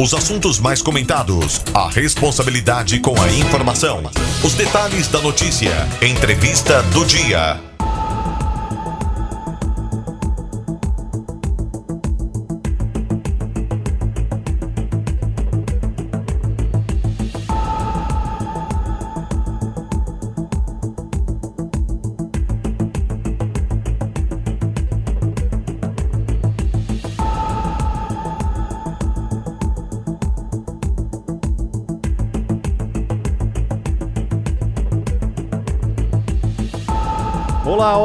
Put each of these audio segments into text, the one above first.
Os assuntos mais comentados, a responsabilidade com a informação, os detalhes da notícia, entrevista do dia.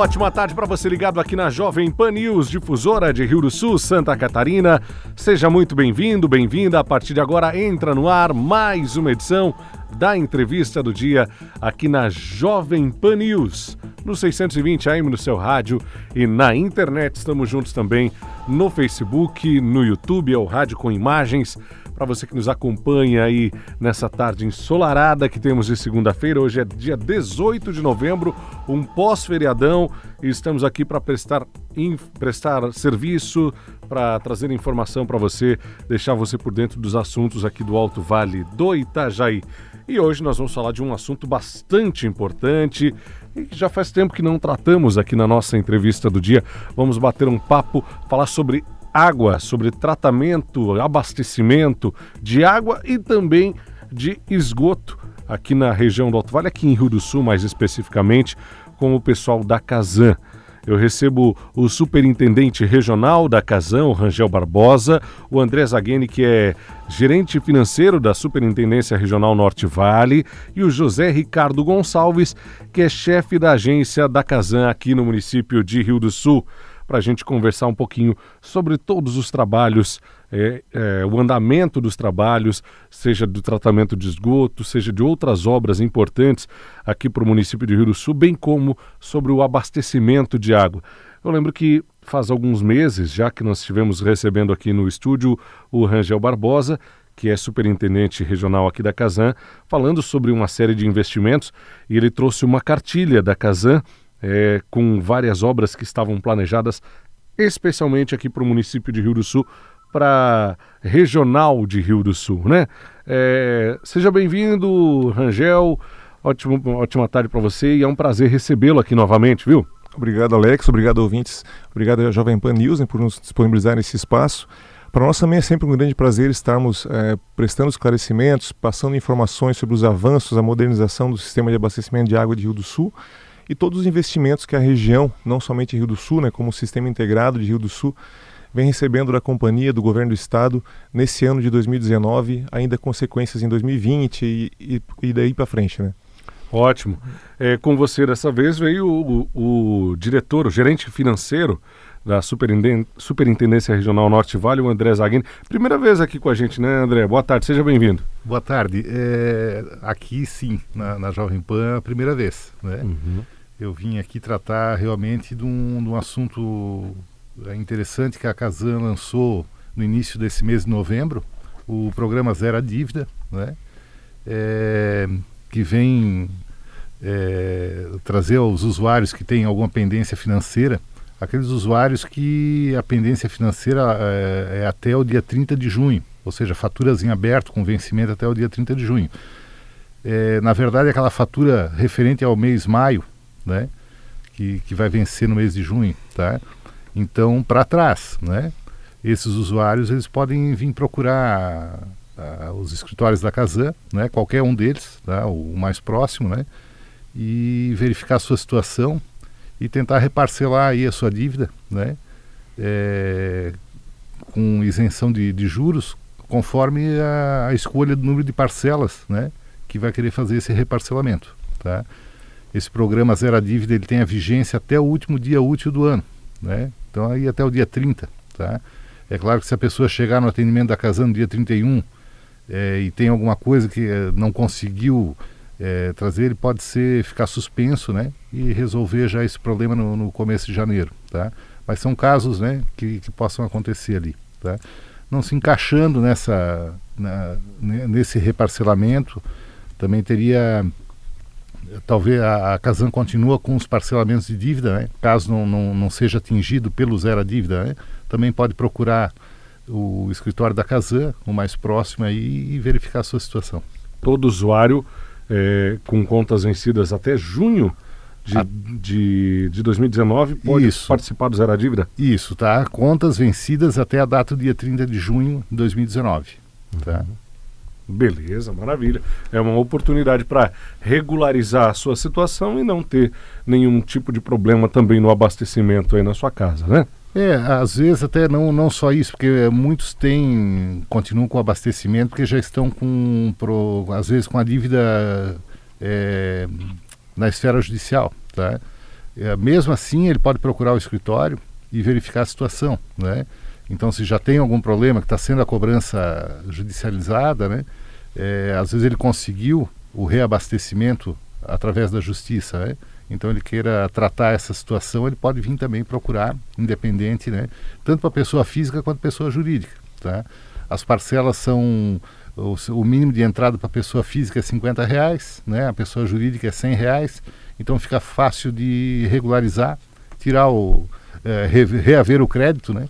Ótima tarde para você ligado aqui na Jovem Pan News, difusora de Rio do Sul, Santa Catarina. Seja muito bem-vindo, bem-vinda. A partir de agora entra no ar mais uma edição da entrevista do dia aqui na Jovem Pan News, no 620 AM no seu rádio e na internet. Estamos juntos também no Facebook, no YouTube, é o Rádio com Imagens para você que nos acompanha aí nessa tarde ensolarada que temos de segunda-feira. Hoje é dia 18 de novembro, um pós-feriadão, e estamos aqui para prestar, prestar serviço, para trazer informação para você, deixar você por dentro dos assuntos aqui do Alto Vale do Itajaí. E hoje nós vamos falar de um assunto bastante importante e que já faz tempo que não tratamos aqui na nossa entrevista do dia. Vamos bater um papo, falar sobre água, sobre tratamento, abastecimento de água e também de esgoto aqui na região do Alto Vale, aqui em Rio do Sul mais especificamente, com o pessoal da Casan. Eu recebo o superintendente regional da Casan, o Rangel Barbosa, o André Zagheni, que é gerente financeiro da Superintendência Regional Norte Vale, e o José Ricardo Gonçalves, que é chefe da agência da Casan aqui no município de Rio do Sul para a gente conversar um pouquinho sobre todos os trabalhos, é, é, o andamento dos trabalhos, seja do tratamento de esgoto, seja de outras obras importantes aqui para o município de Rio do Sul, bem como sobre o abastecimento de água. Eu lembro que faz alguns meses, já que nós estivemos recebendo aqui no estúdio o Rangel Barbosa, que é superintendente regional aqui da Casan, falando sobre uma série de investimentos, e ele trouxe uma cartilha da Casan é, com várias obras que estavam planejadas, especialmente aqui para o município de Rio do Sul, para regional de Rio do Sul, né? É, seja bem-vindo, Rangel. Ótimo, ótima tarde para você e é um prazer recebê-lo aqui novamente, viu? Obrigado, Alex. Obrigado, ouvintes. Obrigado Jovem Pan News por nos disponibilizar esse espaço. Para nós também é sempre um grande prazer estarmos é, prestando esclarecimentos, passando informações sobre os avanços, a modernização do sistema de abastecimento de água de Rio do Sul e todos os investimentos que a região, não somente Rio do Sul, né, como o sistema integrado de Rio do Sul, vem recebendo da companhia, do governo do estado, nesse ano de 2019, ainda consequências em 2020 e, e, e daí para frente, né? Ótimo. É, com você dessa vez veio o, o, o diretor, o gerente financeiro da Superintendência Regional Norte Vale, o André Zaguini. Primeira vez aqui com a gente, né, André? Boa tarde, seja bem-vindo. Boa tarde. É, aqui, sim, na, na Jovem Pan, é a primeira vez. Né? Uhum eu vim aqui tratar realmente de um, de um assunto é, interessante que a Casan lançou no início desse mês de novembro, o programa Zero a Dívida, né? É, que vem é, trazer aos usuários que têm alguma pendência financeira, aqueles usuários que a pendência financeira é, é até o dia 30 de junho, ou seja, faturas em aberto com vencimento até o dia 30 de junho. É, na verdade, aquela fatura referente ao mês maio, né? Que, que vai vencer no mês de junho, tá? Então, para trás, né? Esses usuários, eles podem vir procurar uh, os escritórios da Casan, né? Qualquer um deles, tá? O mais próximo, né? E verificar a sua situação e tentar reparcelar aí a sua dívida, né? É, com isenção de, de juros, conforme a, a, escolha do número de parcelas, né? Que vai querer fazer esse reparcelamento, tá? Esse programa Zero a Dívida ele tem a vigência até o último dia útil do ano, né? Então aí até o dia 30, tá? É claro que se a pessoa chegar no atendimento da casa no dia 31 é, e tem alguma coisa que é, não conseguiu é, trazer, ele pode ser ficar suspenso, né? E resolver já esse problema no, no começo de janeiro, tá? Mas são casos, né? Que, que possam acontecer ali, tá? Não se encaixando nessa, na, nesse reparcelamento, também teria talvez a, a Casan continua com os parcelamentos de dívida, né? caso não, não, não seja atingido pelo zero a dívida, né? também pode procurar o escritório da Casan, o mais próximo aí, e verificar a sua situação. Todo usuário é, com contas vencidas até junho de, a... de, de 2019 pode Isso. participar do Zero a Dívida? Isso, tá? Contas vencidas até a data do dia 30 de junho de 2019. Tá? Beleza, maravilha. É uma oportunidade para regularizar a sua situação e não ter nenhum tipo de problema também no abastecimento aí na sua casa, né? É, às vezes até não, não só isso, porque muitos têm, continuam com abastecimento porque já estão com, pro, às vezes com a dívida é, na esfera judicial, tá? É, mesmo assim, ele pode procurar o escritório e verificar a situação, né? Então, se já tem algum problema que está sendo a cobrança judicializada, né? É, às vezes ele conseguiu o reabastecimento através da justiça, né? Então ele queira tratar essa situação, ele pode vir também procurar, independente, né? Tanto para pessoa física quanto pessoa jurídica, tá? As parcelas são o, o mínimo de entrada para pessoa física é 50 reais, né? A pessoa jurídica é 100 reais. Então fica fácil de regularizar, tirar o é, reaver o crédito, né?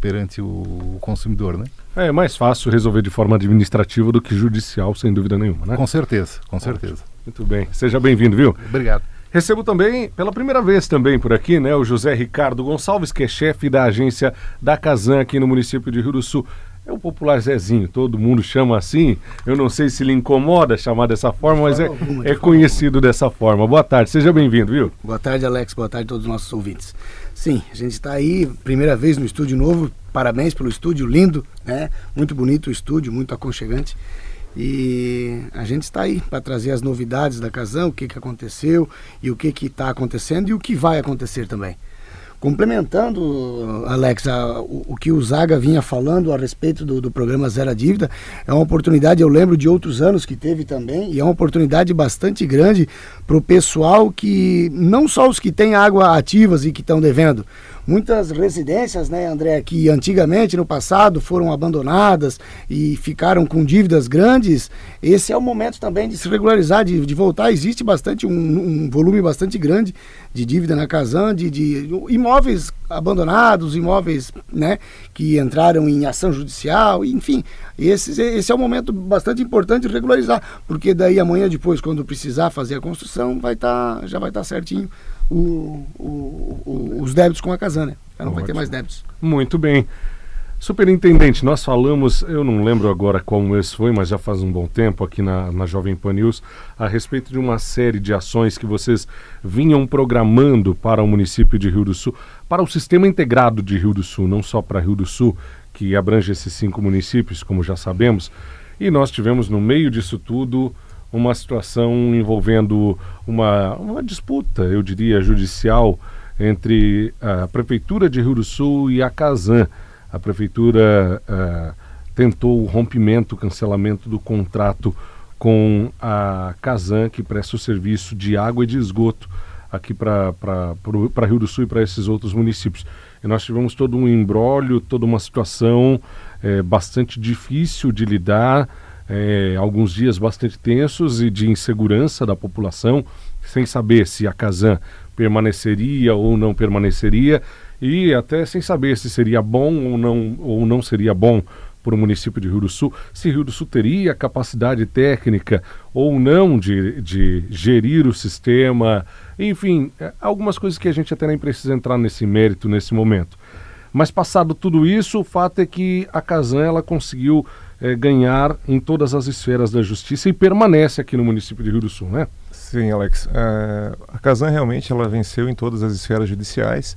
Perante o consumidor, né? É mais fácil resolver de forma administrativa do que judicial, sem dúvida nenhuma, né? Com certeza, com certeza. Ótimo. Muito bem. Seja bem-vindo, viu? Obrigado. Recebo também, pela primeira vez também por aqui, né, o José Ricardo Gonçalves, que é chefe da agência da Casan aqui no município de Rio do Sul. É o popular Zezinho, todo mundo chama assim. Eu não sei se lhe incomoda chamar dessa forma, mas é, é conhecido dessa forma. Boa tarde, seja bem-vindo, viu? Boa tarde, Alex. Boa tarde a todos os nossos ouvintes. Sim, a gente está aí, primeira vez no estúdio novo. Parabéns pelo estúdio, lindo, né? Muito bonito o estúdio, muito aconchegante. E a gente está aí para trazer as novidades da Casão, o que, que aconteceu e o que está acontecendo e o que vai acontecer também. Complementando, Alex, a, o, o, que o Zaga vinha falando a respeito do, do programa Zero a Dívida, é uma oportunidade, eu lembro de outros anos que teve também, e é uma oportunidade bastante grande para o pessoal que, não só os que têm água ativas e que estão devendo, muitas residências, né, André, que antigamente, no passado, foram abandonadas e ficaram com dívidas grandes, esse é o momento também de se regularizar, de, de voltar. Existe bastante, um, um, volume bastante grande de dívida na Casan, de, de imóveis abandonados, imóveis né, que entraram em ação judicial, enfim, esse, esse é um momento bastante importante de regularizar, porque daí amanhã depois, quando precisar fazer a construção, vai tá, já vai estar tá certinho o, o, os débitos com a Casan, né? Já não Ótimo. vai ter mais débitos. Muito bem. Superintendente, nós falamos, eu não lembro agora como esse foi, mas já faz um bom tempo aqui na, na Jovem Pan News, a respeito de uma série de ações que vocês vinham programando para o município de Rio do Sul, para o sistema integrado de Rio do Sul, não só para Rio do Sul, que abrange esses cinco municípios, como já sabemos, e nós tivemos no meio disso tudo uma situação envolvendo uma, uma disputa, eu diria, judicial entre a Prefeitura de Rio do Sul e a Casan. A Prefeitura uh, tentou o rompimento, o cancelamento do contrato com a Casan, que presta o serviço de água e de esgoto aqui para Rio do Sul e para esses outros municípios. E nós tivemos todo um embrólio, toda uma situação é, bastante difícil de lidar, é, alguns dias bastante tensos e de insegurança da população, sem saber se a Casan permaneceria ou não permaneceria e até sem saber se seria bom ou não, ou não seria bom para o município de Rio do Sul, se Rio do Sul teria capacidade técnica ou não de, de gerir o sistema, enfim, é, algumas coisas que a gente até nem precisa entrar nesse mérito nesse momento. Mas passado tudo isso, o fato é que a Casan ela conseguiu é, ganhar em todas as esferas da justiça e permanece aqui no município de Rio do Sul, né? Sim, Alex. Uh, a Casan realmente ela venceu em todas as esferas judiciais.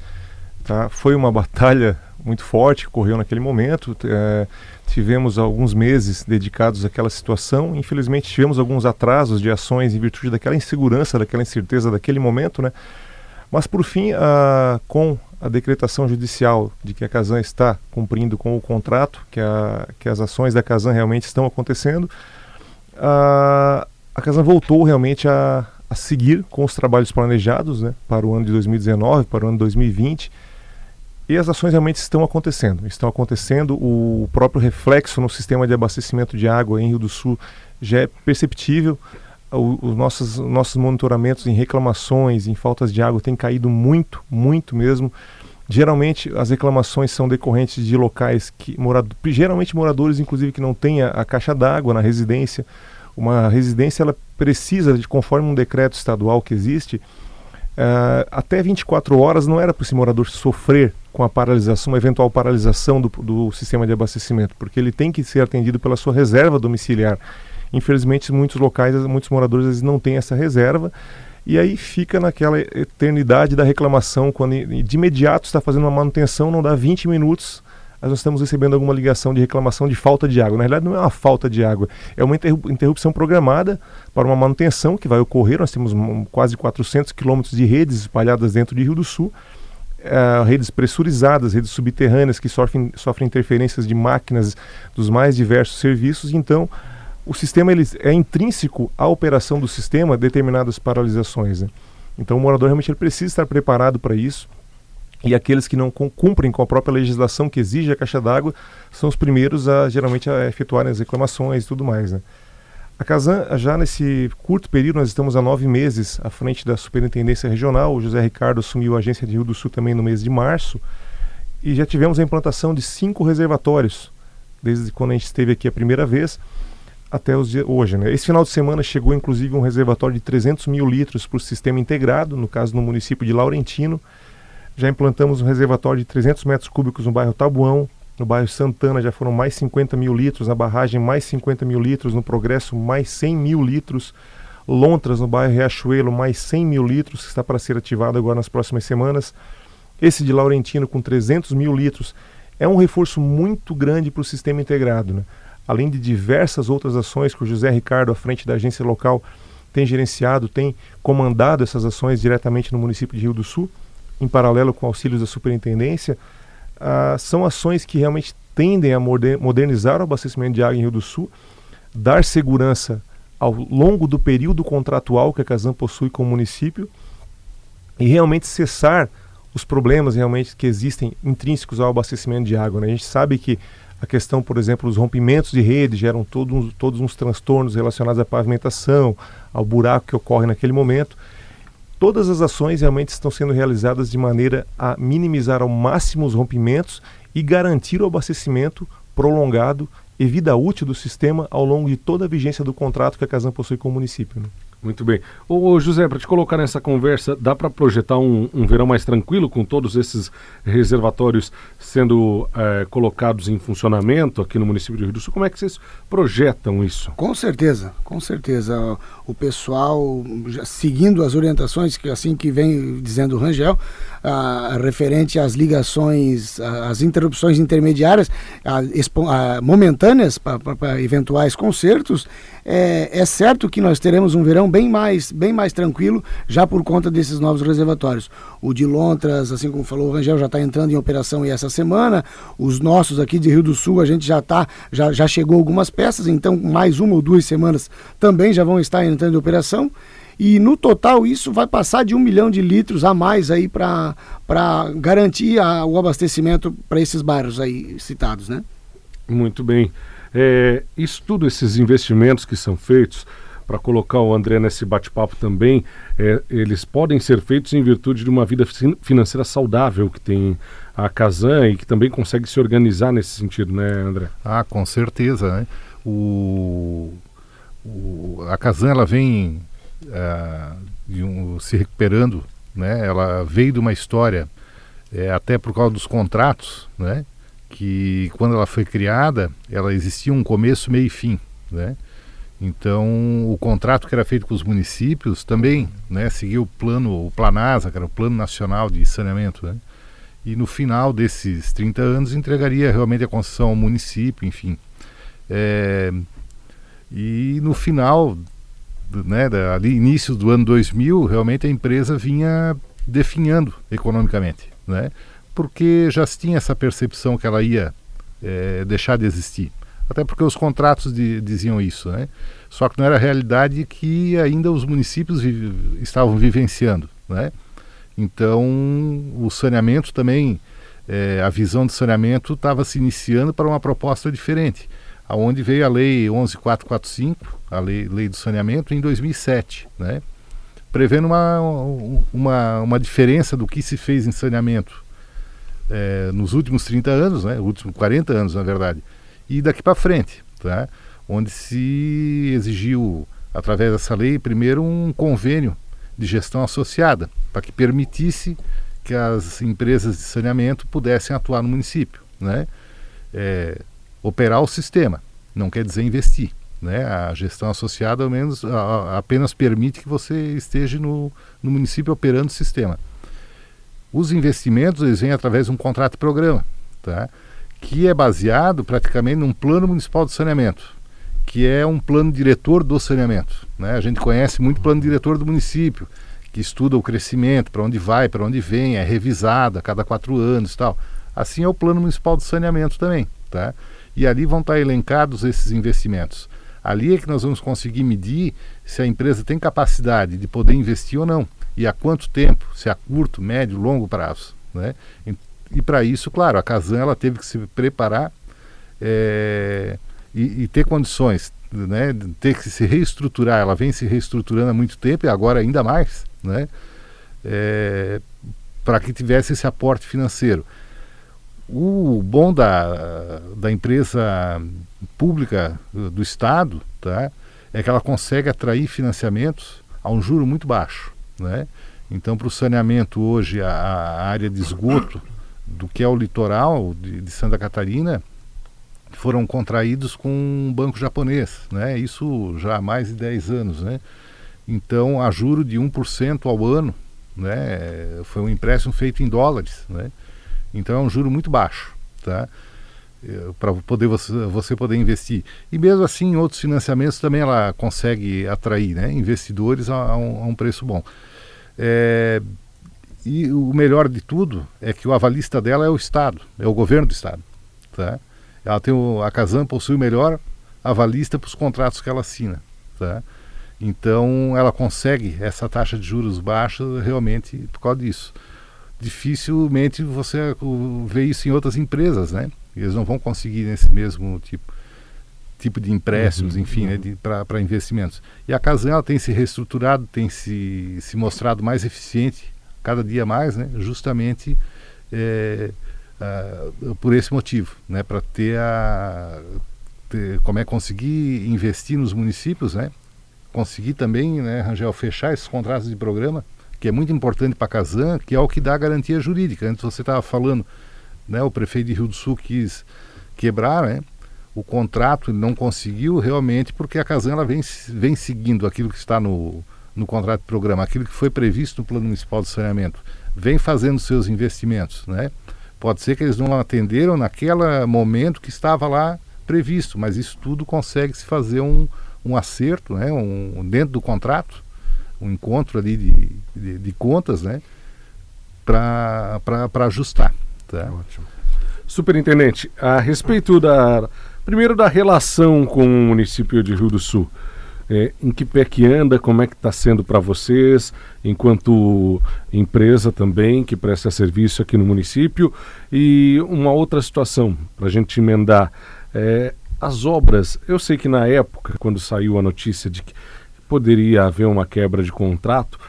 Tá? Foi uma batalha muito forte que ocorreu naquele momento. Uh, tivemos alguns meses dedicados àquela situação. Infelizmente tivemos alguns atrasos de ações em virtude daquela insegurança, daquela incerteza daquele momento, né? Mas por fim, uh, com a decretação judicial de que a Casan está cumprindo com o contrato, que, a, que as ações da Casan realmente estão acontecendo, a, a Casan voltou realmente a, a seguir com os trabalhos planejados né, para o ano de 2019, para o ano de 2020. E as ações realmente estão acontecendo. Estão acontecendo. O próprio reflexo no sistema de abastecimento de água em Rio do Sul já é perceptível os nossos, nossos monitoramentos em reclamações, em faltas de água, têm caído muito, muito mesmo. Geralmente as reclamações são decorrentes de locais que morado, geralmente moradores inclusive que não têm a, a caixa d'água na residência. Uma residência ela precisa de conforme um decreto estadual que existe, uh, até 24 horas não era para esse morador sofrer com a paralisação, uma eventual paralisação do, do sistema de abastecimento, porque ele tem que ser atendido pela sua reserva domiciliar. Infelizmente, muitos locais, muitos moradores não têm essa reserva e aí fica naquela eternidade da reclamação, quando de imediato está fazendo uma manutenção, não dá 20 minutos, nós estamos recebendo alguma ligação de reclamação de falta de água. Na realidade, não é uma falta de água, é uma interrupção programada para uma manutenção que vai ocorrer. Nós temos quase 400 quilômetros de redes espalhadas dentro de Rio do Sul, uh, redes pressurizadas, redes subterrâneas que sofrem, sofrem interferências de máquinas dos mais diversos serviços. Então, o sistema ele é intrínseco à operação do sistema determinadas paralisações. Né? Então o morador realmente ele precisa estar preparado para isso. E aqueles que não cumprem com a própria legislação que exige a caixa d'água são os primeiros a geralmente a efetuarem as reclamações e tudo mais. Né? A Casan, já nesse curto período, nós estamos há nove meses à frente da Superintendência Regional. O José Ricardo assumiu a agência de Rio do Sul também no mês de março. E já tivemos a implantação de cinco reservatórios, desde quando a gente esteve aqui a primeira vez até os dias, hoje. Né? Esse final de semana chegou inclusive um reservatório de 300 mil litros para o sistema integrado, no caso no município de Laurentino. Já implantamos um reservatório de 300 metros cúbicos no bairro Tabuão, no bairro Santana já foram mais 50 mil litros, na barragem mais 50 mil litros, no Progresso mais 100 mil litros, Lontras no bairro Riachuelo mais 100 mil litros, que está para ser ativado agora nas próximas semanas. Esse de Laurentino com 300 mil litros é um reforço muito grande para o sistema integrado. Né? Além de diversas outras ações que o José Ricardo, à frente da agência local, tem gerenciado, tem comandado essas ações diretamente no município de Rio do Sul, em paralelo com auxílios da superintendência, ah, são ações que realmente tendem a modernizar o abastecimento de água em Rio do Sul, dar segurança ao longo do período contratual que a Casan possui com o município e realmente cessar os problemas realmente que existem intrínsecos ao abastecimento de água. Né? A gente sabe que a questão, por exemplo, dos rompimentos de rede geram todos, todos uns transtornos relacionados à pavimentação, ao buraco que ocorre naquele momento. Todas as ações realmente estão sendo realizadas de maneira a minimizar ao máximo os rompimentos e garantir o abastecimento prolongado e vida útil do sistema ao longo de toda a vigência do contrato que a Casan possui com o município. Né? Muito bem. Ô, José, para te colocar nessa conversa, dá para projetar um, um, verão mais tranquilo com todos esses reservatórios sendo é, colocados em funcionamento aqui no município de Rio do Sul? Como é que vocês projetam isso? Com certeza, com certeza. O pessoal, seguindo as orientações que assim que vem dizendo o Rangel, ah, referente às ligações, às interrupções intermediárias, a, momentâneas para eventuais concertos, é, é, certo que nós teremos um verão bem mais, bem mais tranquilo já por conta desses novos reservatórios. O de Lontras, assim como falou o Rangel, já está entrando em operação essa semana. Os nossos aqui de Rio do Sul, a gente já tá, já, já chegou algumas peças, então mais uma ou duas semanas também já vão estar entrando em operação. E no total isso vai passar de um milhão de litros a mais aí para garantir a, o abastecimento para esses bairros aí citados, né? Muito bem. É, isso tudo, esses investimentos que são feitos, para colocar o André nesse bate-papo também, é, eles podem ser feitos em virtude de uma vida financeira saudável que tem a Casan e que também consegue se organizar nesse sentido, né, André? Ah, com certeza. Né? O, o, a Casan ela vem uh, um, se recuperando, né? Ela veio de uma história, é, até por causa dos contratos, né? Que quando ela foi criada, ela existia um começo, meio e fim, né? Então, o contrato que era feito com os municípios também, né, seguiu o plano, o Planasa, que era o Plano Nacional de Saneamento, né? E no final desses 30 anos entregaria realmente a concessão ao município, enfim. É, e no final né, da, ali início do ano 2000, realmente a empresa vinha definhando economicamente, né? Porque já se tinha essa percepção que ela ia é, deixar de existir. Até porque os contratos de, diziam isso, né? Só que não era a realidade que ainda os municípios vi, estavam vivenciando, né? Então, o saneamento também, é, a visão de saneamento estava se iniciando para uma proposta diferente aonde veio a lei 11445, a lei, lei do saneamento, em 2007, né? prevendo uma, uma, uma diferença do que se fez em saneamento. é, nos últimos 30 anos, né, últimos 40 anos, na verdade, e daqui para frente, tá? onde se exigiu, através dessa lei, primeiro um convênio de gestão associada, para que permitisse que as empresas de saneamento pudessem atuar no município, né? É, operar o sistema, não quer dizer investir. Né? A gestão associada, ao menos, a, apenas permite que você esteja no, no município operando o sistema. Os investimentos eles vêm através de um contrato de programa, tá? Que é baseado praticamente num plano municipal de saneamento, que é um plano diretor do saneamento. Né? A gente conhece muito plano diretor do município, que estuda o crescimento, para onde vai, para onde vem, é revisado a cada quatro anos e tal. Assim é o plano municipal de saneamento também. Tá? E ali vão estar elencados esses investimentos. Ali é que nós vamos conseguir medir se a empresa tem capacidade de poder investir ou não e há quanto tempo, se a curto, médio, longo prazo. Né? E, para isso, claro, a Casan ela teve que se preparar é, e, e, ter condições, né? ter que se reestruturar. Ela vem se reestruturando há muito tempo e agora ainda mais, né? É, para que tivesse esse aporte financeiro. O bom da, da empresa pública do Estado tá, é que ela consegue atrair financiamentos a um juro muito baixo. Né? Então, para o saneamento hoje, a, a, área de esgoto do que é o litoral de, de, Santa Catarina foram contraídos com um banco japonês, né? isso já há mais de 10 anos. Né? Então, a juro de 1% ao ano, né? foi um empréstimo feito em dólares. Né? Então, é um juro muito baixo. Tá? Eh, para poder você, você poder investir. E mesmo assim, em outros financiamentos também ela consegue atrair né, investidores a, a, um, a um, preço bom. É, e o melhor de tudo é que o avalista dela é o Estado, é o governo do Estado. Tá? Ela tem o, a Casan possui o melhor avalista para os contratos que ela assina. Tá? Então ela consegue essa taxa de juros baixa realmente por causa disso. Dificilmente você vê isso em outras empresas, né? Eles não vão conseguir nesse mesmo tipo, tipo de empréstimos, uhum, enfim, né, uhum. né, para investimentos. E a Casan ela tem se reestruturado, tem se, se mostrado mais eficiente cada dia mais, né, justamente é, por esse motivo, né, para ter a ter, como é conseguir investir nos municípios, né, conseguir também, né, Rangel, fechar esses contratos de programa, que é muito importante para a Casan, que é o que dá garantia jurídica. Antes você estava falando né, o prefeito de Rio do Sul quis quebrar né, o contrato, ele não conseguiu realmente porque a Casan ela vem, vem seguindo aquilo que está no, no contrato de programa, aquilo que foi previsto no Plano Municipal de Saneamento, vem fazendo seus investimentos. Né? Pode ser que eles não atenderam naquele momento que estava lá previsto, mas isso tudo consegue se fazer um, um acerto né, um, dentro do contrato, um encontro ali de, de, de contas né, para ajustar. Tá. Ótimo. Superintendente, a respeito da. Primeiro da relação com o município de Rio do Sul. É, em que pé que anda, como é que está sendo para vocês, enquanto empresa também que presta serviço aqui no município. E uma outra situação, para a gente emendar, é, as obras, eu sei que na época, quando saiu a notícia de que poderia haver uma quebra de contrato,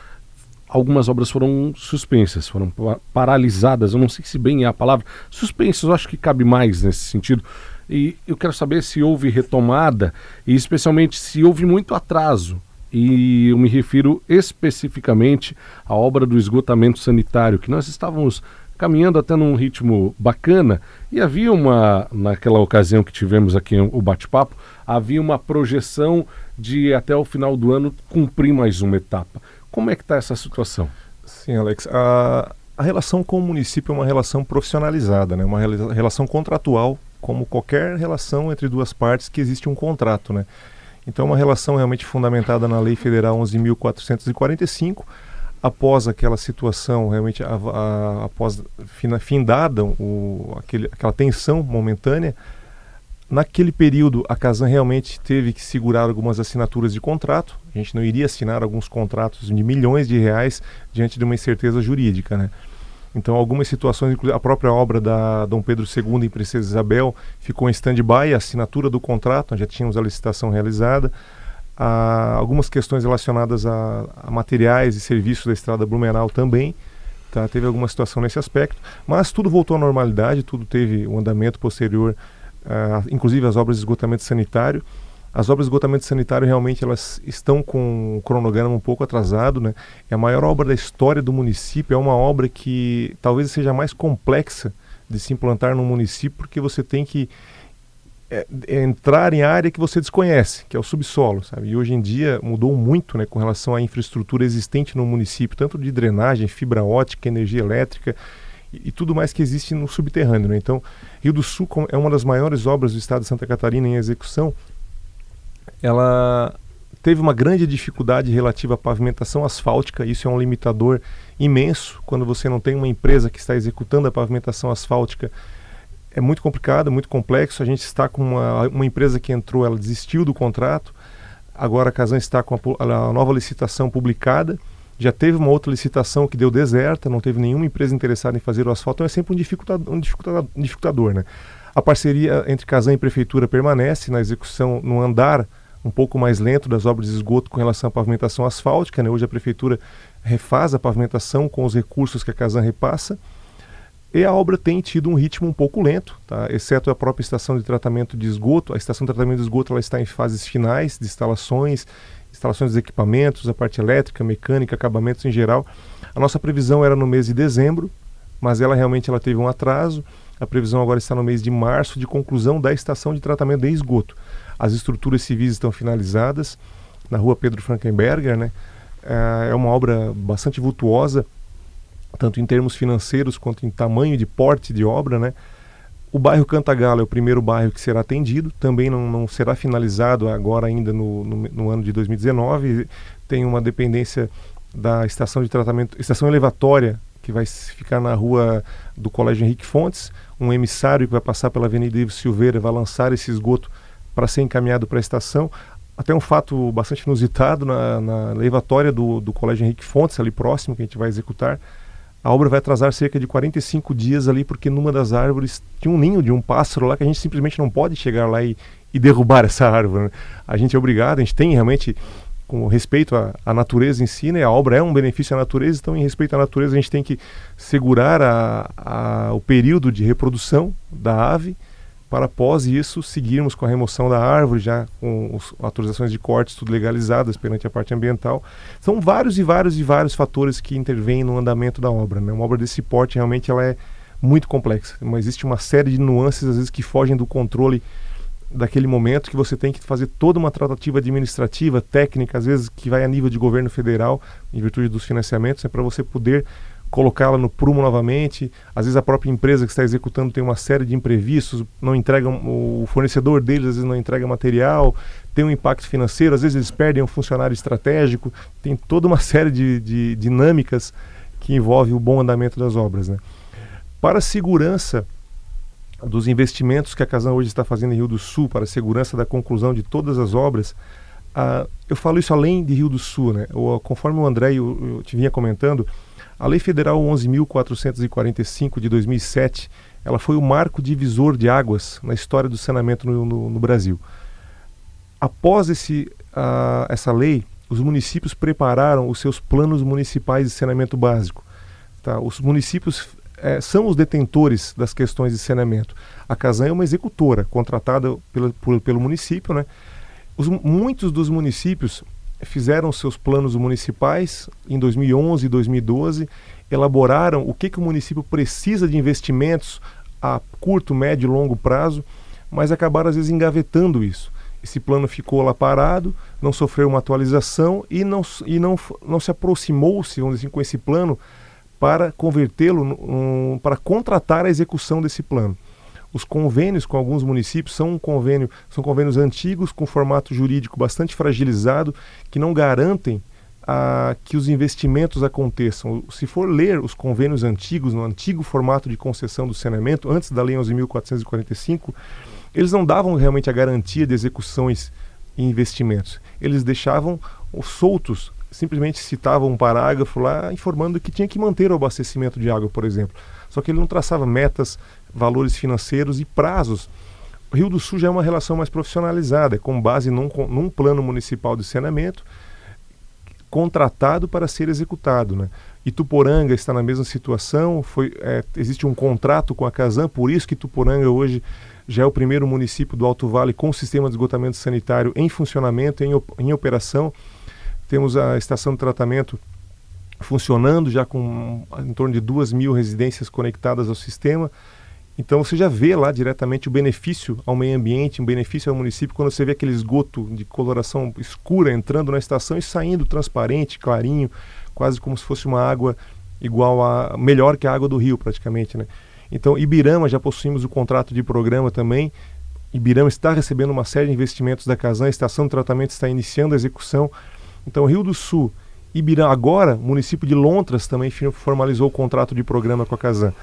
algumas obras foram suspensas, foram paralisadas, eu não sei se bem é a palavra, suspensas, eu acho que cabe mais nesse sentido. E eu quero saber se houve retomada e especialmente se houve muito atraso. E eu me refiro especificamente à obra do esgotamento sanitário, que nós estávamos caminhando até num ritmo bacana e havia uma, naquela ocasião que tivemos aqui o bate-papo, havia uma projeção de até o final do ano cumprir mais uma etapa. Como é que está essa situação? Sim, Alex. A, a relação com o município é uma relação profissionalizada, né? uma relação contratual, como qualquer relação entre duas partes que existe um contrato. Né? Então, uma relação realmente fundamentada na Lei Federal 11.445. Após aquela situação, realmente, a, a, após findada o, aquele, aquela tensão momentânea, Naquele período, a Casan realmente teve que segurar algumas assinaturas de contrato. A gente não iria assinar alguns contratos de milhões de reais diante de uma incerteza jurídica, né? Então, algumas situações, inclusive a própria obra da Dom Pedro II em Princesa Isabel ficou em stand-by, a assinatura do contrato, já tínhamos a licitação realizada. Ah, algumas questões relacionadas a, a, materiais e serviços da estrada Blumenau também. tá? Teve alguma situação nesse aspecto, mas tudo voltou à normalidade, tudo teve um andamento posterior, uh, inclusive as obras de esgotamento sanitário. As obras de esgotamento sanitário realmente elas estão com o cronograma um pouco atrasado, né? É a maior obra da história do município, é uma obra que talvez seja mais complexa de se implantar no município, porque você tem que é, é entrar em área que você desconhece, que é o subsolo, sabe? E hoje em dia mudou muito, né, com relação à infraestrutura existente no município, tanto de drenagem, fibra ótica, energia elétrica e, e tudo mais que existe no subterrâneo, né? Então, Rio do Sul é uma das maiores obras do estado de Santa Catarina em execução. Ela teve uma grande dificuldade relativa à pavimentação asfáltica, isso é um limitador imenso quando você não tem uma empresa que está executando a pavimentação asfáltica é muito complicado, muito complexo. A gente está com uma, uma empresa que entrou, ela desistiu do contrato. Agora a Casan está com a, a, nova licitação publicada. Já teve uma outra licitação que deu deserta, não teve nenhuma empresa interessada em fazer o asfalto, então é sempre um dificultador, um dificultador, né? A parceria entre Casan e Prefeitura permanece na execução, no andar um pouco mais lento das obras de esgoto com relação à pavimentação asfáltica. Né? Hoje a Prefeitura refaz a pavimentação com os recursos que a Casan repassa e a obra tem tido um ritmo um pouco lento, tá? exceto a própria estação de tratamento de esgoto. A estação de tratamento de esgoto ela está em fases finais de instalações, instalações dos equipamentos, a parte elétrica, mecânica, acabamentos em geral. A nossa previsão era no mês de dezembro, mas ela realmente ela teve um atraso. A previsão agora está no mês de março de conclusão da estação de tratamento de esgoto. As estruturas civis estão finalizadas na rua Pedro Frankenberger, né? É, é uma obra bastante vultuosa tanto em termos financeiros quanto em tamanho de porte de obra, né? O bairro Cantagalo é o primeiro bairro que será atendido, também não, não será finalizado agora ainda no, no, no, ano de 2019. Tem uma dependência da estação de tratamento, estação elevatória, que vai ficar na rua do Colégio Henrique Fontes, um emissário que vai passar pela Avenida Ivo Silveira, vai lançar esse esgoto para ser encaminhado para a estação. Até um fato bastante inusitado na, na do, do Colégio Henrique Fontes, ali próximo, que a gente vai executar a obra vai atrasar cerca de 45 dias ali, porque numa das árvores tinha um ninho de um pássaro lá que a gente simplesmente não pode chegar lá e, e derrubar essa árvore. Né? A gente é obrigado, a gente tem realmente, com respeito à, à, natureza em si, né? a obra é um benefício à natureza, então, em respeito à natureza, a gente tem que segurar a, a, o período de reprodução da ave para após isso seguirmos com a remoção da árvore, já com as autorizações de cortes tudo legalizadas perante a parte ambiental. São vários e vários e vários fatores que intervêm no andamento da obra. Né? Uma obra desse porte realmente ela é muito complexa, mas existe uma série de nuances às vezes que fogem do controle daquele momento que você tem que fazer toda uma tratativa administrativa, técnica, às vezes que vai a nível de governo federal, em virtude dos financiamentos, é para você poder colocá-la no prumo novamente. Às vezes a própria empresa que está executando tem uma série de imprevistos, não entrega o fornecedor deles às vezes não entrega material, tem um impacto financeiro, às vezes eles perdem um funcionário estratégico, tem toda uma série de, de dinâmicas que envolve o bom andamento das obras. Né? Para a segurança dos investimentos que a Casan hoje está fazendo em Rio do Sul, para a segurança da conclusão de todas as obras, uh, eu falo isso além de Rio do Sul, né? O, conforme o André eu, eu te vinha comentando, a Lei Federal 11.445 de 2007, ela foi o marco divisor de águas na história do saneamento no, no, no Brasil. Após esse, uh, essa lei, os municípios prepararam os seus planos municipais de saneamento básico. Tá? Os municípios é, são os detentores das questões de saneamento. A Casan é uma executora contratada pelo, por, pelo município. Né? Os, muitos dos municípios fizeram seus planos municipais em 2011 e 2012, elaboraram o que, que o município precisa de investimentos a curto, médio e longo prazo, mas acabaram às vezes engavetando isso. Esse plano ficou lá parado, não sofreu uma atualização e não, e não, não se aproximou-se assim, com esse plano para convertê-lo, para contratar a execução desse plano. Os convênios com alguns municípios são um convênio, são convênios antigos com formato jurídico bastante fragilizado que não garantem a, que os investimentos aconteçam. Se for ler os convênios antigos, no antigo formato de concessão do saneamento, antes da Lei 11.445, eles não davam realmente a garantia de execuções e investimentos. Eles deixavam soltos, simplesmente citavam um parágrafo lá informando que tinha que manter o abastecimento de água, por exemplo. Só que ele não traçava metas valores financeiros e prazos. O Rio do Sul já é uma relação mais profissionalizada, é com base num, num plano municipal de saneamento, contratado para ser executado. Né? Ituporanga está na mesma situação, foi, é, existe um contrato com a Casan, por isso que Ituporanga hoje já é o primeiro município do Alto Vale com sistema de esgotamento sanitário em funcionamento, em, em operação. Temos a estação de tratamento funcionando já com em torno de duas mil residências conectadas ao sistema. Então você já vê lá diretamente o benefício ao meio ambiente, um benefício ao município quando você vê aquele esgoto de coloração escura entrando na estação e saindo transparente, clarinho, quase como se fosse uma água igual a melhor que a água do rio praticamente, né? Então Ibirama já possuímos o contrato de programa também. Ibirama está recebendo uma série de investimentos da Casan, a estação de tratamento está iniciando a execução. Então Rio do Sul, Ibirama agora, município de Lontras também formalizou o contrato de programa com a Casan.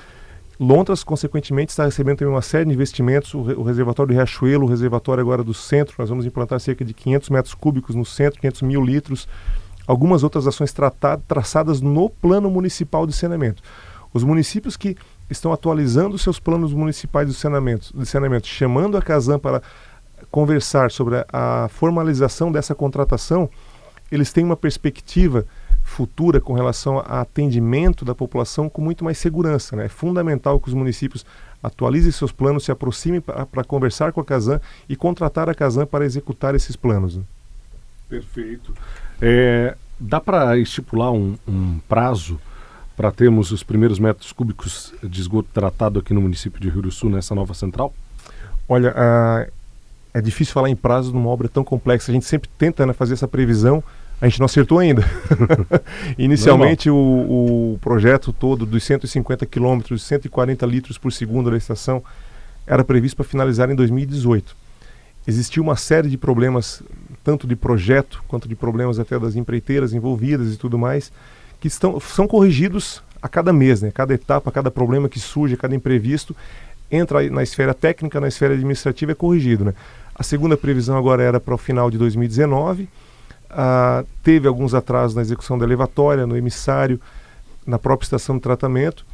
Lontras, consequentemente, está recebendo também uma série de investimentos, o, o reservatório de Riachuelo, o reservatório agora do centro, nós vamos implantar cerca de 500 metros cúbicos no centro, 500 mil litros, algumas outras ações traçadas no plano municipal de saneamento. Os municípios que estão atualizando seus planos municipais de saneamento, de saneamento chamando a Casan para conversar sobre a, a formalização dessa contratação, eles têm uma perspectiva futura com relação a atendimento da população com muito mais segurança. Né? É fundamental que os municípios atualizem seus planos, se aproximem para conversar com a Casan e contratar a Casan para executar esses planos. Né? Perfeito. É, dá para estipular um, um prazo para termos os primeiros metros cúbicos de esgoto tratado aqui no município de Rio do Sul, nessa nova central? Olha, uh, é difícil falar em prazo numa obra tão complexa. A gente sempre tenta né, fazer essa previsão, a gente não acertou ainda. Inicialmente, o, o, projeto todo dos 150 quilômetros, 140 litros por segundo da estação, era previsto para finalizar em 2018. Existiu uma série de problemas, tanto de projeto quanto de problemas até das empreiteiras envolvidas e tudo mais, que estão, são corrigidos a cada mês, né? cada etapa, cada problema que surge, cada imprevisto, entra na esfera técnica, na esfera administrativa é corrigido. Né? A segunda previsão agora era para o final de 2019 ah, teve alguns atrasos na execução da elevatória, no emissário, na própria estação de tratamento.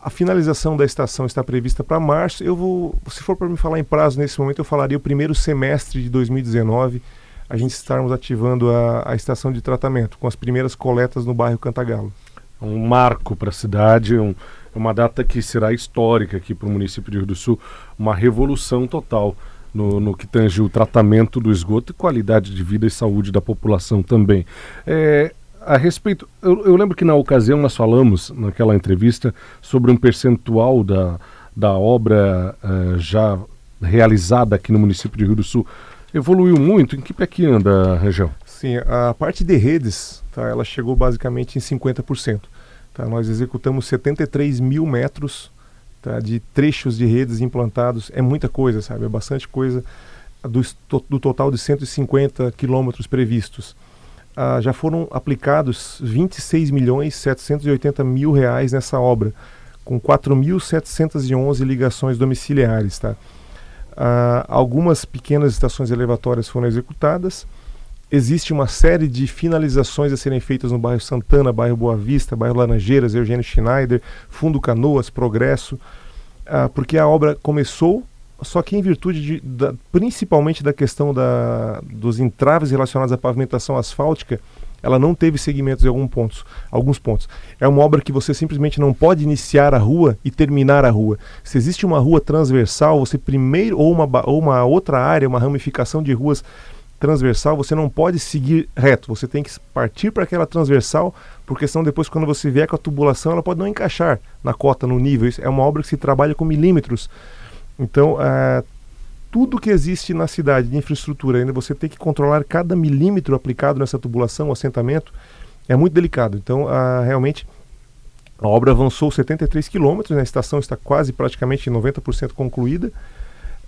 A finalização da estação está prevista para março. Eu vou, se for para me falar em prazo nesse momento, eu falaria o primeiro semestre de 2019, a gente estarmos ativando a, a estação de tratamento, com as primeiras coletas no bairro Cantagalo. É um marco para a cidade, um, é uma data que será histórica aqui para o município de Rio do Sul, uma revolução total no, no que tange o tratamento do esgoto e qualidade de vida e saúde da população também. É, a respeito, eu, eu, lembro que na ocasião nós falamos, naquela entrevista, sobre um percentual da, da obra uh, já realizada aqui no município de Rio do Sul. Evoluiu muito? Em que pé que anda a região? Sim, a parte de redes, tá, ela chegou basicamente em 50%. Tá? Nós executamos 73 mil metros tá, de trechos de redes implantados, é muita coisa, sabe? É bastante coisa do, do total de 150 quilômetros previstos. Ah, já foram aplicados 26 milhões 780 mil reais nessa obra, com 4.711 ligações domiciliares. Tá? Ah, algumas pequenas estações elevatórias foram executadas. Existe uma série de finalizações a serem feitas no bairro Santana, bairro Boa Vista, bairro Laranjeiras, Eugênio Schneider, Fundo Canoas, Progresso, ah, porque a obra começou, só que em virtude de, da, principalmente da questão da, dos entraves relacionados à pavimentação asfáltica, ela não teve segmentos em algum pontos, alguns pontos. É uma obra que você simplesmente não pode iniciar a rua e terminar a rua. Se existe uma rua transversal, você primeiro, ou uma, ou uma outra área, uma ramificação de ruas transversal, você não pode seguir reto, você tem que partir para aquela transversal, porque senão depois quando você vier com a tubulação, ela pode não encaixar na cota, no nível. Isso é uma obra que se trabalha com milímetros. Então, é, tudo que existe na cidade de infraestrutura, ainda você tem que controlar cada milímetro aplicado nessa tubulação, assentamento, é muito delicado. Então, realmente, a obra avançou 73 quilômetros, né? a estação está quase praticamente 90% concluída,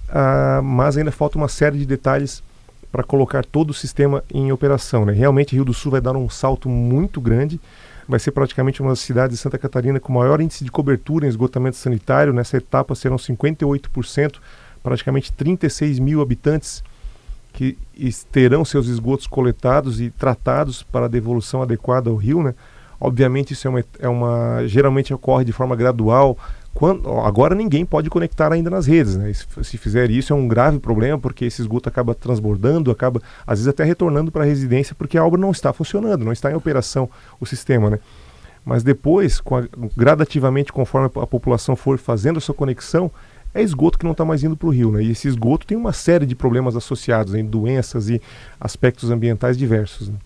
ah, mas ainda falta uma série de detalhes para colocar todo o sistema em operação. Né? Realmente Rio do Sul vai dar um salto muito grande, vai ser praticamente uma das cidades de Santa Catarina com maior índice de cobertura em esgotamento sanitário. Nessa etapa serão 58%, praticamente 36 mil habitantes que terão seus esgotos coletados e tratados para devolução adequada ao rio. Né? Obviamente isso é uma, é uma geralmente ocorre de forma gradual. Quando, agora ninguém pode conectar ainda nas redes, né? Se, fizer isso é um grave problema porque esse esgoto acaba transbordando, acaba às vezes até retornando para a residência porque a obra não está funcionando, não está em operação o sistema, né? Mas depois, a, gradativamente, conforme a população for fazendo sua conexão, é esgoto que não está mais indo para o rio. Né? E esse esgoto tem uma série de problemas associados, né? doenças e aspectos ambientais diversos. Né?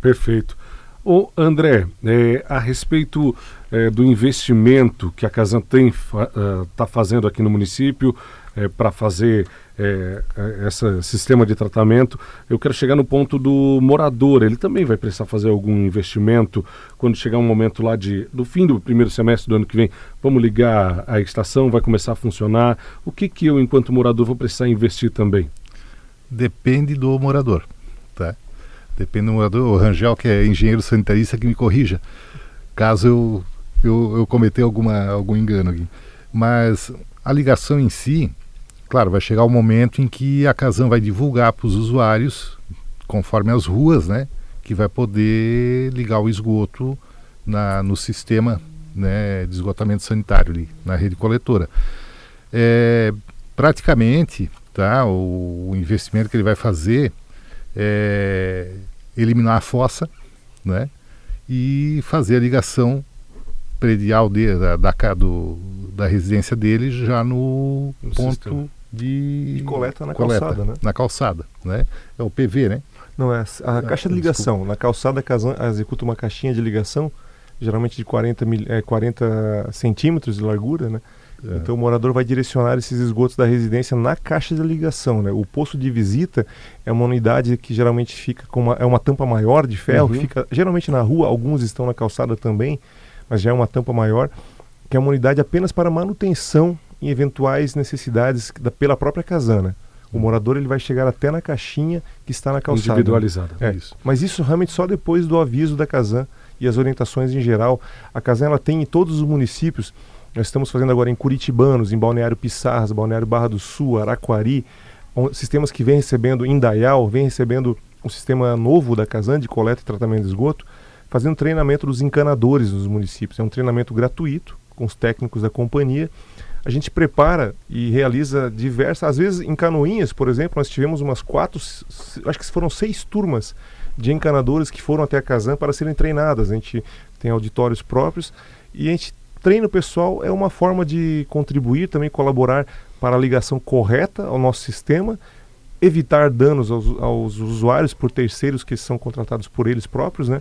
Perfeito. O André, é, a respeito é, do investimento que a Casan tem está fa uh, fazendo aqui no município é, para fazer é, é, esse sistema de tratamento, eu quero chegar no ponto do morador. Ele também vai precisar fazer algum investimento quando chegar um momento lá de do fim do primeiro semestre do ano que vem. Vamos ligar a estação, vai começar a funcionar. O que que eu, enquanto morador, vou precisar investir também? Depende do morador, tá? Depende do morador. O Rangel, que é engenheiro sanitarista, que me corrija, caso eu eu, eu cometer alguma algum engano aqui. Mas a ligação em si, Claro, vai chegar o momento em que a Casan vai divulgar para os usuários, conforme as ruas, né, que vai poder ligar o esgoto na, no sistema né, de esgotamento sanitário ali, na rede coletora. É, praticamente, tá, o, o, investimento que ele vai fazer é eliminar a fossa, né, e fazer a ligação predial de, da, da, do, da residência dele já no, no ponto de, de coleta na coleta, calçada, né? Na calçada, né? É o PV, né? Não, é a, a ah, caixa de ligação. Desculpa. Na calçada, a Casan executa uma caixinha de ligação, geralmente de 40, mil, é, 40 centímetros de largura, né? É. Então o morador vai direcionar esses esgotos da residência na caixa de ligação. Né? O posto de visita é uma unidade que geralmente fica com uma, é uma tampa maior de ferro, uhum. que fica geralmente na rua, alguns estão na calçada também, mas já é uma tampa maior, que é uma unidade apenas para manutenção em eventuais necessidades da, pela própria casana. O morador ele vai chegar até na caixinha que está na calçada. Individualizada. É. Isso. Mas isso realmente só depois do aviso da Casan e as orientações em geral. A Casan ela tem em todos os municípios. Nós estamos fazendo agora em Curitibanos, em Balneário Pissarras, Balneário Barra do Sul, Araquari, sistemas que vem recebendo, Indaial, vem recebendo um sistema novo da Casan de coleta e tratamento de esgoto, fazendo treinamento dos encanadores nos municípios. É um treinamento gratuito com os técnicos da companhia a gente prepara e realiza diversas, às vezes em Canoinhas, por exemplo, nós tivemos umas quatro, acho que foram seis turmas de encanadores que foram até a Casan para serem treinadas. A gente tem auditórios próprios e a gente treina o pessoal, é uma forma de contribuir, também colaborar para a ligação correta ao nosso sistema, evitar danos aos, aos usuários por terceiros que são contratados por eles próprios, né?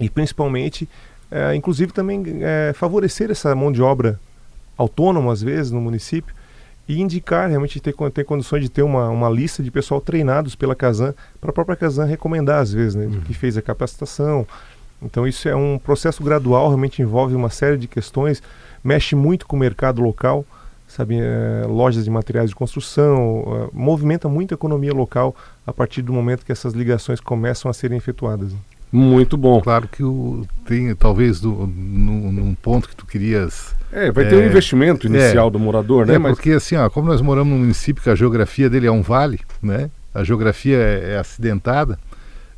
E principalmente, é, inclusive também é, favorecer essa mão de obra autônomo, às vezes, no município, e indicar, realmente ter, ter condições de ter uma, uma lista de pessoal treinados pela Casan, para a própria Casan recomendar, às vezes, né, uhum. que fez a capacitação. Então, isso é um processo gradual, realmente envolve uma série de questões, mexe muito com o mercado local, sabe, é, lojas de materiais de construção, é, movimenta muito a economia local a partir do momento que essas ligações começam a serem efetuadas. Muito bom. Claro que o, tem, talvez, do, no, num ponto que tu querias é, vai ter um é, investimento inicial é, do morador, né? É, Mas... porque assim, ó, como nós moramos num município que a geografia dele é um vale, né? A geografia é, é acidentada,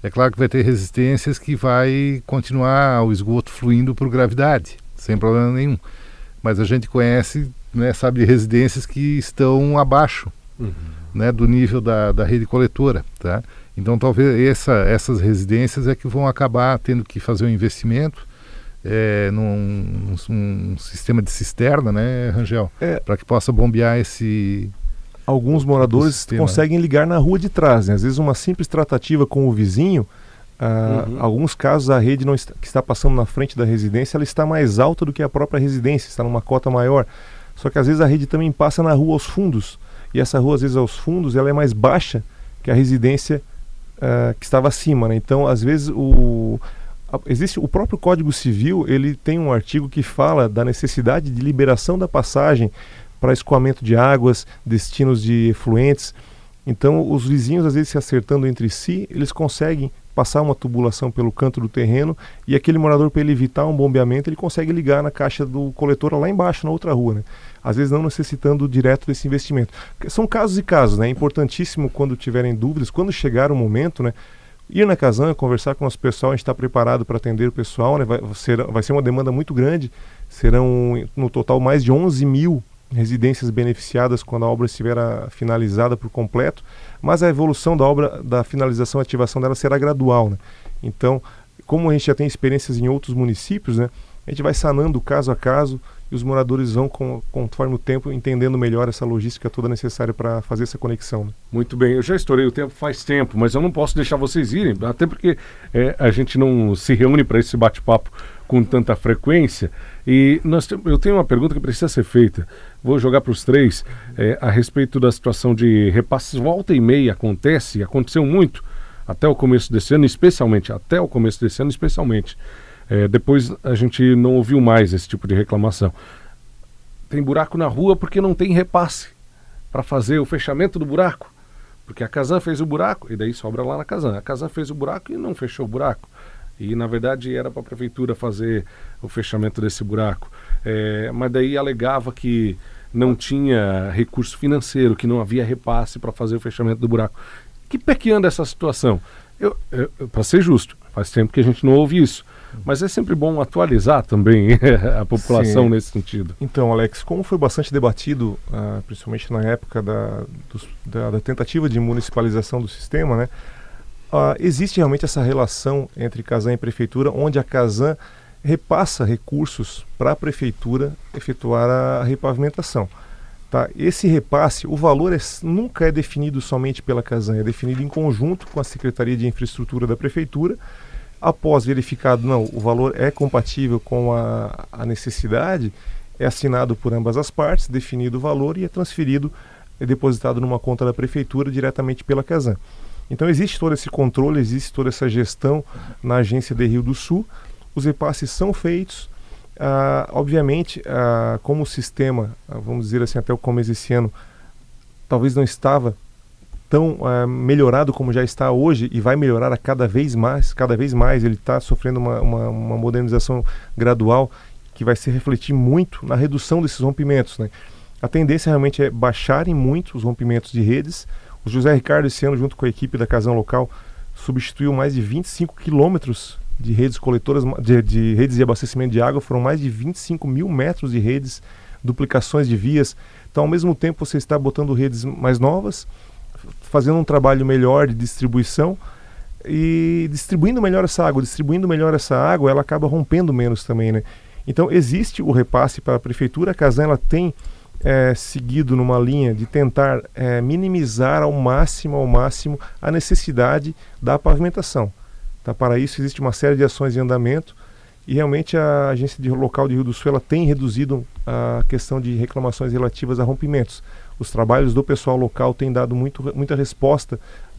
é claro que vai ter resistências que vai continuar o esgoto fluindo por gravidade, sem problema nenhum. Mas a gente conhece, né, sabe de residências que estão abaixo uhum. né, do nível da, da rede coletora, tá? Então talvez essa, essas residências é que vão acabar tendo que fazer um investimento é, num, num, sistema de cisterna, né, Rangel? É. Para que possa bombear esse. Alguns moradores conseguem ligar na rua de trás. Né? Às vezes, uma simples tratativa com o vizinho. Ah, uhum. Alguns casos a rede não está, que está passando na frente da residência ela está mais alta do que a própria residência, está numa cota maior. Só que às vezes a rede também passa na rua aos fundos e essa rua às vezes aos fundos ela é mais baixa que a residência uh, que estava acima, né? Então às vezes o existe o próprio Código Civil, ele tem um artigo que fala da necessidade de liberação da passagem para escoamento de águas, destinos de efluentes. Então, os vizinhos, às vezes, se acertando entre si, eles conseguem passar uma tubulação pelo canto do terreno e aquele morador, para ele evitar um bombeamento, ele consegue ligar na caixa do coletor lá embaixo, na outra rua. Né? Às vezes, não necessitando direto desse investimento. São casos e casos, né? É importantíssimo quando tiverem dúvidas, quando chegar o momento, né? ir na Casan, conversar com o nosso pessoal, a gente está preparado para atender o pessoal, né? vai, ser, vai ser uma demanda muito grande, serão no total mais de 11 mil residências beneficiadas quando a obra estiver finalizada por completo, mas a evolução da obra, da finalização e ativação dela será gradual. Né? Então, como a gente já tem experiências em outros municípios, né, a gente vai sanando caso a caso e os moradores vão, com, conforme o tempo, entendendo melhor essa logística toda necessária para fazer essa conexão. Né? Muito bem, eu já estourei o tempo faz tempo, mas eu não posso deixar vocês irem, até porque é, a gente não se reúne para esse bate-papo com tanta frequência. E nós, eu tenho uma pergunta que precisa ser feita. Vou jogar para os três é, a respeito da situação de repasses. Volta e meia acontece, aconteceu muito até o começo desse ano, especialmente, até o começo desse ano, especialmente. É, depois a gente não ouviu mais esse tipo de reclamação. Tem buraco na rua porque não tem repasse para fazer o fechamento do buraco. Porque a Casan fez o buraco e daí sobra lá na Casan. A Casan fez o buraco e não fechou o buraco. E na verdade era para a prefeitura fazer o fechamento desse buraco. É, mas daí alegava que não tinha recurso financeiro, que não havia repasse para fazer o fechamento do buraco. Que pé que anda essa situação? Eu, eu para ser justo, faz tempo que a gente não ouve isso. Mas é sempre bom atualizar também a população Sim. nesse sentido. Então, Alex, como foi bastante debatido, uh, principalmente na época da, dos, da, da, tentativa de municipalização do sistema, né, uh, existe realmente essa relação entre Casan e Prefeitura, onde a Casan repassa recursos para a Prefeitura efetuar a repavimentação. Tá? Esse repasse, o valor é, nunca é definido somente pela Casan, é definido em conjunto com a Secretaria de Infraestrutura da Prefeitura. Após verificado, não, o valor é compatível com a, a necessidade, é assinado por ambas as partes, definido o valor e é transferido, é depositado numa conta da Prefeitura diretamente pela Casan. Então existe todo esse controle, existe toda essa gestão na agência de Rio do Sul. Os repasses são feitos. Ah, obviamente, ah, como o sistema, ah, vamos dizer assim, até o começo desse ano, talvez não estava tão ah, melhorado como já está hoje e vai melhorar a cada vez mais, cada vez mais ele está sofrendo uma, uma, uma, modernização gradual que vai se refletir muito na redução desses rompimentos. Né? A tendência realmente é baixarem muito os rompimentos de redes, o José Ricardo, esse ano, junto com a equipe da Casão Local, substituiu mais de 25 quilômetros de redes coletoras, de, de, redes de abastecimento de água, foram mais de 25 mil metros de redes, duplicações de vias. Então, ao mesmo tempo, você está botando redes mais novas, fazendo um trabalho melhor de distribuição e distribuindo melhor essa água. Distribuindo melhor essa água, ela acaba rompendo menos também, né? Então, existe o repasse para a prefeitura, a Casan ela tem é, seguido numa linha de tentar é, minimizar ao máximo, ao máximo, a necessidade da pavimentação. Tá? Para isso existe uma série de ações em andamento e realmente a agência de local de Rio do Sul ela tem reduzido a questão de reclamações relativas a rompimentos. Os trabalhos do pessoal local têm dado muito, muita resposta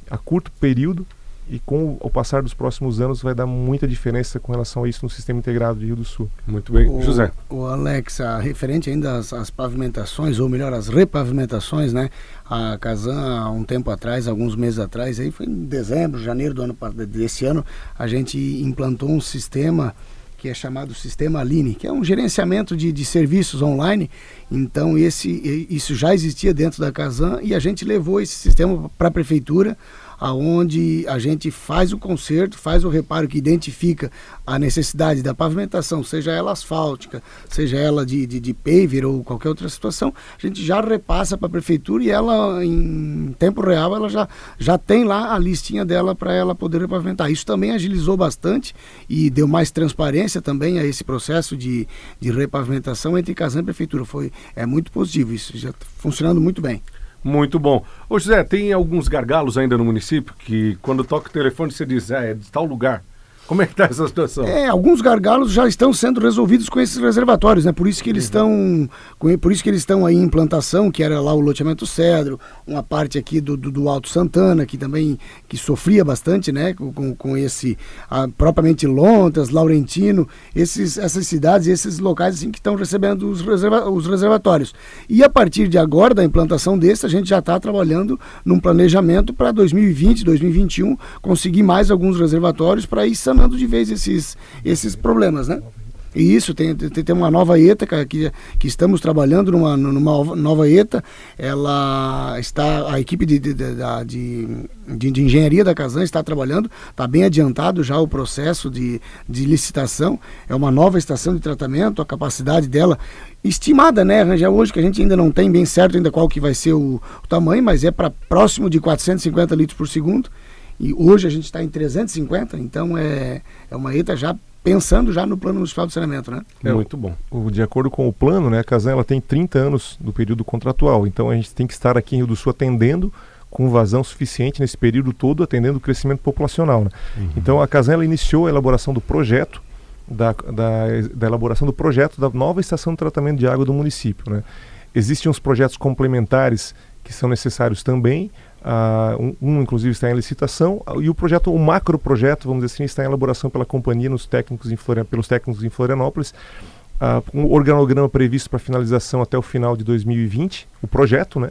a curto período e com o passar dos próximos anos vai dar muita diferença com relação a isso no sistema integrado de Rio do Sul. Muito bem, o, José. O Alex, a, referente ainda às, às, pavimentações, ou melhor, às repavimentações, né? A Casan, há um tempo atrás, alguns meses atrás, aí foi em dezembro, janeiro do ano desse ano, a gente implantou um sistema que é chamado Sistema Aline, que é um gerenciamento de, de serviços online. Então, esse, isso já existia dentro da Casan e a gente levou esse sistema para a prefeitura aonde a gente faz o conserto, faz o reparo que identifica a necessidade da pavimentação, seja ela asfáltica, seja ela de, de, de paver ou qualquer outra situação, a gente já repassa para a prefeitura e ela, em tempo real, ela já, já tem lá a listinha dela para ela poder pavimentar. Isso também agilizou bastante e deu mais transparência também a esse processo de, de repavimentação entre Casan e Prefeitura. Foi, é muito positivo, isso já está funcionando muito bem. Muito bom. Ô José, tem alguns gargalos ainda no município que quando toca o telefone você diz, é, é de tal lugar. Como é que está essa situação? É, alguns gargalos já estão sendo resolvidos com esses reservatórios, né? Por isso que eles uhum. estão, por isso que eles estão aí em implantação, que era lá o loteamento Cedro, uma parte aqui do, do, do Alto Santana, que também que sofria bastante, né? Com, com esse, a, propriamente Lontas, Laurentino, esses, essas cidades, esses locais assim que estão recebendo os, reserva, os reservatórios. E a partir de agora da implantação desse, a gente já está trabalhando num planejamento para 2020, 2021 conseguir mais alguns reservatórios para ir sanando de vez esses, esses problemas, né? Isso, tem, tem, tem uma nova ETA que, que estamos trabalhando numa, numa nova ETA. Ela está, a equipe de, de, de, de, de engenharia da Casan está trabalhando, está bem adiantado já o processo de, de licitação. É uma nova estação de tratamento, a capacidade dela estimada, né, Rangel, hoje que a gente ainda não tem bem certo ainda qual que vai ser o, o tamanho, mas é para próximo de 450 litros por segundo. E hoje a gente está em 350, então é, é uma ETA já pensando já no plano municipal de saneamento, né? É, Muito bom. O, de acordo com o plano, né, a Casan ela tem 30 anos do período contratual, então a gente tem que estar aqui em Rio do Sul atendendo com vazão suficiente nesse período todo, atendendo o crescimento populacional. Né? Uhum. Então a Casan ela iniciou a elaboração do projeto, da, da, da, elaboração do projeto da nova estação de tratamento de água do município. Né? Existem uns projetos complementares que são necessários também, Uh, um, um, inclusive está em licitação e o projeto, o macro projeto, vamos dizer assim, está em elaboração pela companhia nos técnicos em pelos técnicos em Florianópolis. Uh, um organograma previsto para finalização até o final de 2020, o projeto, né,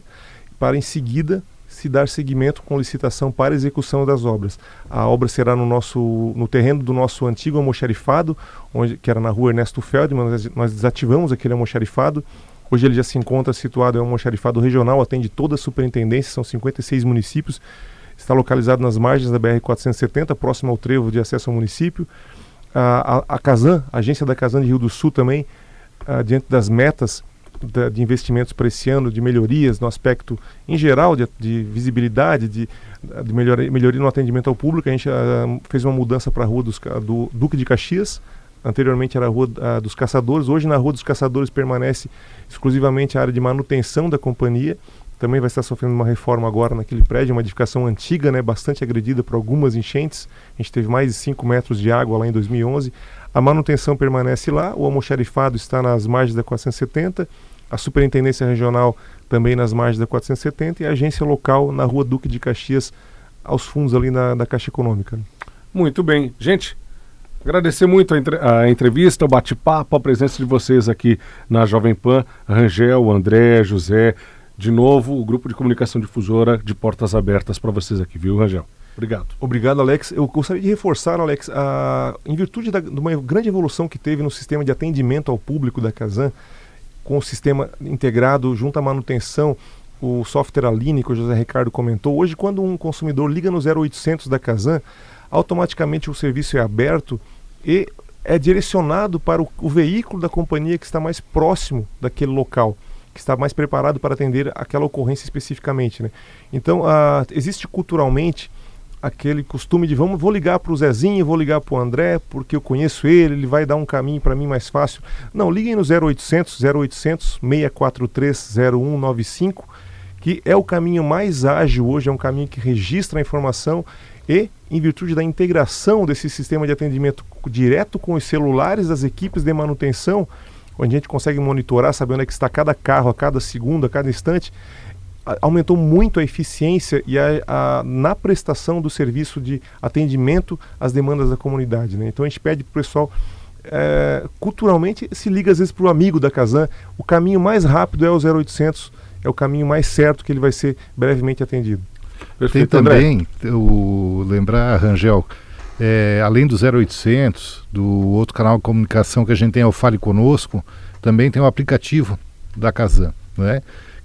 para em seguida se dar seguimento com licitação para execução das obras. A obra será no nosso no terreno do nosso antigo almoxarifado, onde que era na rua Ernesto Feldman, nós, nós desativamos aquele almoxarifado Hoje ele já se encontra situado em um almoxarifado regional, atende toda a superintendência, são 56 municípios. Está localizado nas margens da BR-470, próximo ao trevo de acesso ao município. A, a, a Casan, a agência da Casan de Rio do Sul também, a, diante das metas da, de investimentos para esse ano, de melhorias no aspecto em geral, de, de visibilidade, de, de melhoria, melhoria, no atendimento ao público, a gente fez uma mudança para a rua dos, do Duque de Caxias, Anteriormente era a Rua a, dos Caçadores, hoje na Rua dos Caçadores permanece exclusivamente a área de manutenção da companhia. Também vai estar sofrendo uma reforma agora naquele prédio, uma edificação antiga, né, bastante agredida por algumas enchentes. A gente teve mais de 5 metros de água lá em 2011. A manutenção permanece lá, o almoxarifado está nas margens da 470, a Superintendência Regional também nas margens da 470 e a agência local na Rua Duque de Caxias, aos fundos ali na, da Caixa Econômica. Muito bem. Gente, Agradecer muito a, entre, a entrevista, o bate-papo, a presença de vocês aqui na Jovem Pan, Rangel, André, José, de novo, o grupo de comunicação difusora de portas abertas para vocês aqui, viu, Rangel? Obrigado. Obrigado, Alex. Eu gostaria de reforçar, Alex, a, em virtude da, de uma grande evolução que teve no sistema de atendimento ao público da Casan, com o sistema integrado junto à manutenção, o software Aline, que o José Ricardo comentou. Hoje, quando um consumidor liga no 0800 da Casan, automaticamente o serviço é aberto e é direcionado para o, o, veículo da companhia que está mais próximo daquele local, que está mais preparado para atender aquela ocorrência especificamente. Né? Então, uh, existe culturalmente aquele costume de vamos, vou ligar para o Zezinho, vou ligar para o André, porque eu conheço ele, ele vai dar um caminho para mim mais fácil. Não, liguem no 0800 0800 643 0195, que é o caminho mais ágil hoje, é um caminho que registra a informação e, em virtude da integração desse sistema de atendimento direto com os celulares das equipes de manutenção, onde a gente consegue monitorar, saber onde é que está cada carro a cada segundo, a cada instante, aumentou muito a eficiência e a, a, na prestação do serviço de atendimento às demandas da comunidade. Né? Então a gente pede para o pessoal, é, culturalmente, se liga às vezes para o amigo da Casan, o caminho mais rápido é o 0800, é o caminho mais certo que ele vai ser brevemente atendido. Perfeito, Tem também, o, lembrar, Rangel, é, além do 0800, do outro canal de comunicação que a gente tem, é o Fale Conosco, também tem o um aplicativo da Casan, né?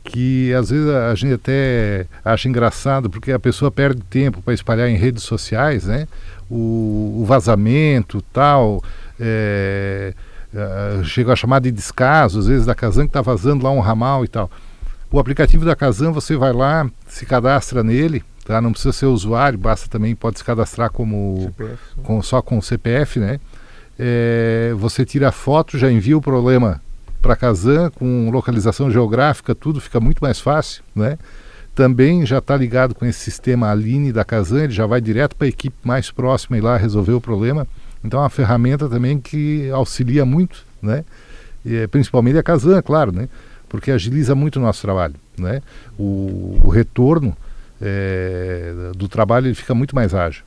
que às vezes a gente até acha engraçado porque a pessoa perde tempo para espalhar em redes sociais, né? O, o vazamento, tal, é, é, chega a chamar de descaso, às vezes da Casan que está vazando lá um ramal e tal. O aplicativo da Casan, você vai lá, se cadastra nele, tá? Não precisa ser usuário, basta também, pode se cadastrar como CPF, com, só com o CPF, né? É, você tira a foto, já envia o problema para a Casan com localização geográfica, tudo fica muito mais fácil, né? Também já está ligado com esse sistema Aline da Casan, ele já vai direto para a equipe mais próxima e lá resolver o problema. Então é uma ferramenta também que auxilia muito, né? E, principalmente a Casan, claro, né? Porque agiliza muito o nosso trabalho. Né? O, o retorno é, do trabalho ele fica muito mais ágil.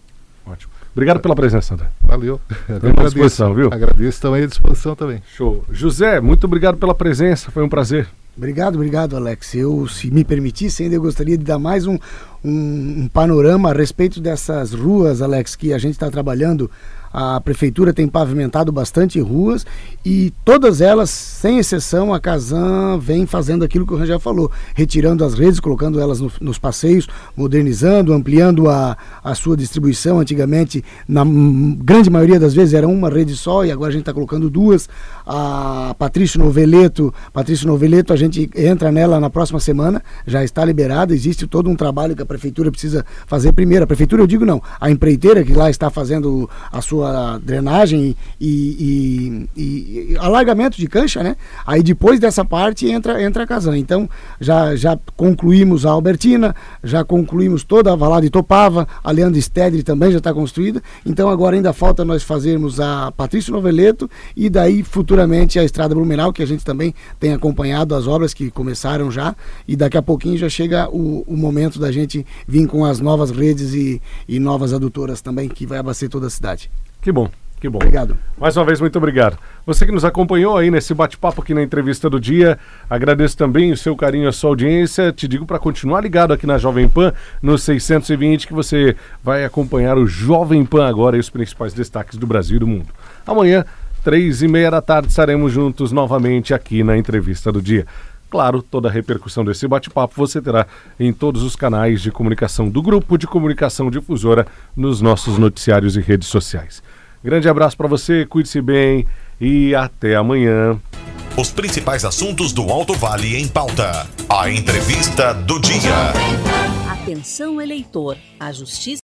Ótimo. Obrigado pela presença, André. Valeu. à disposição, viu? Agradeço também a disposição também. Show. José, muito obrigado pela presença, foi um prazer. Obrigado, obrigado, Alex. Eu, se me permitisse, ainda eu gostaria de dar mais um, um, um panorama a respeito dessas ruas, Alex, que a gente está trabalhando a prefeitura tem pavimentado bastante ruas e todas elas, sem exceção, a Casan vem fazendo aquilo que o Rangel falou, retirando as redes, colocando elas no, nos passeios, modernizando, ampliando a, a sua distribuição. Antigamente, na grande maioria das vezes, era uma rede só e agora a gente está colocando duas. A Patrício Noveleto, Patrício Noveleto, a gente entra nela na próxima semana, já está liberada, existe todo um trabalho que a prefeitura precisa fazer primeiro. A prefeitura, eu digo não, a empreiteira que lá está fazendo a sua sua drenagem e, e, e, alargamento de cancha, né? Aí depois dessa parte entra, entra a Casan. Então já, já concluímos a Albertina, já concluímos toda a Valada de Topava, a Leandro Stedley também já está construída. Então agora ainda falta nós fazermos a Patrício Noveleto e daí futuramente a Estrada Blumenau, que a gente também tem acompanhado as obras que começaram já. E daqui a pouquinho já chega o, o momento da gente vir com as novas redes e, e novas adutoras também, que vai abastecer toda a cidade. Que bom. Que bom. Obrigado. Mais uma vez, muito obrigado. Você que nos acompanhou aí nesse bate-papo aqui na entrevista do dia, agradeço também o seu carinho, a sua audiência. Te digo para continuar ligado aqui na Jovem Pan, no 620, que você vai acompanhar o Jovem Pan agora e os principais destaques do Brasil e do mundo. Amanhã, três e meia da tarde, estaremos juntos novamente aqui na entrevista do dia. Claro, toda a repercussão desse bate-papo você terá em todos os canais de comunicação do Grupo de Comunicação Difusora nos nossos noticiários e redes sociais. Grande abraço para você, cuide-se bem e até amanhã. Os principais assuntos do Alto Vale em pauta. A entrevista do dia. Atenção, eleitor. A Justiça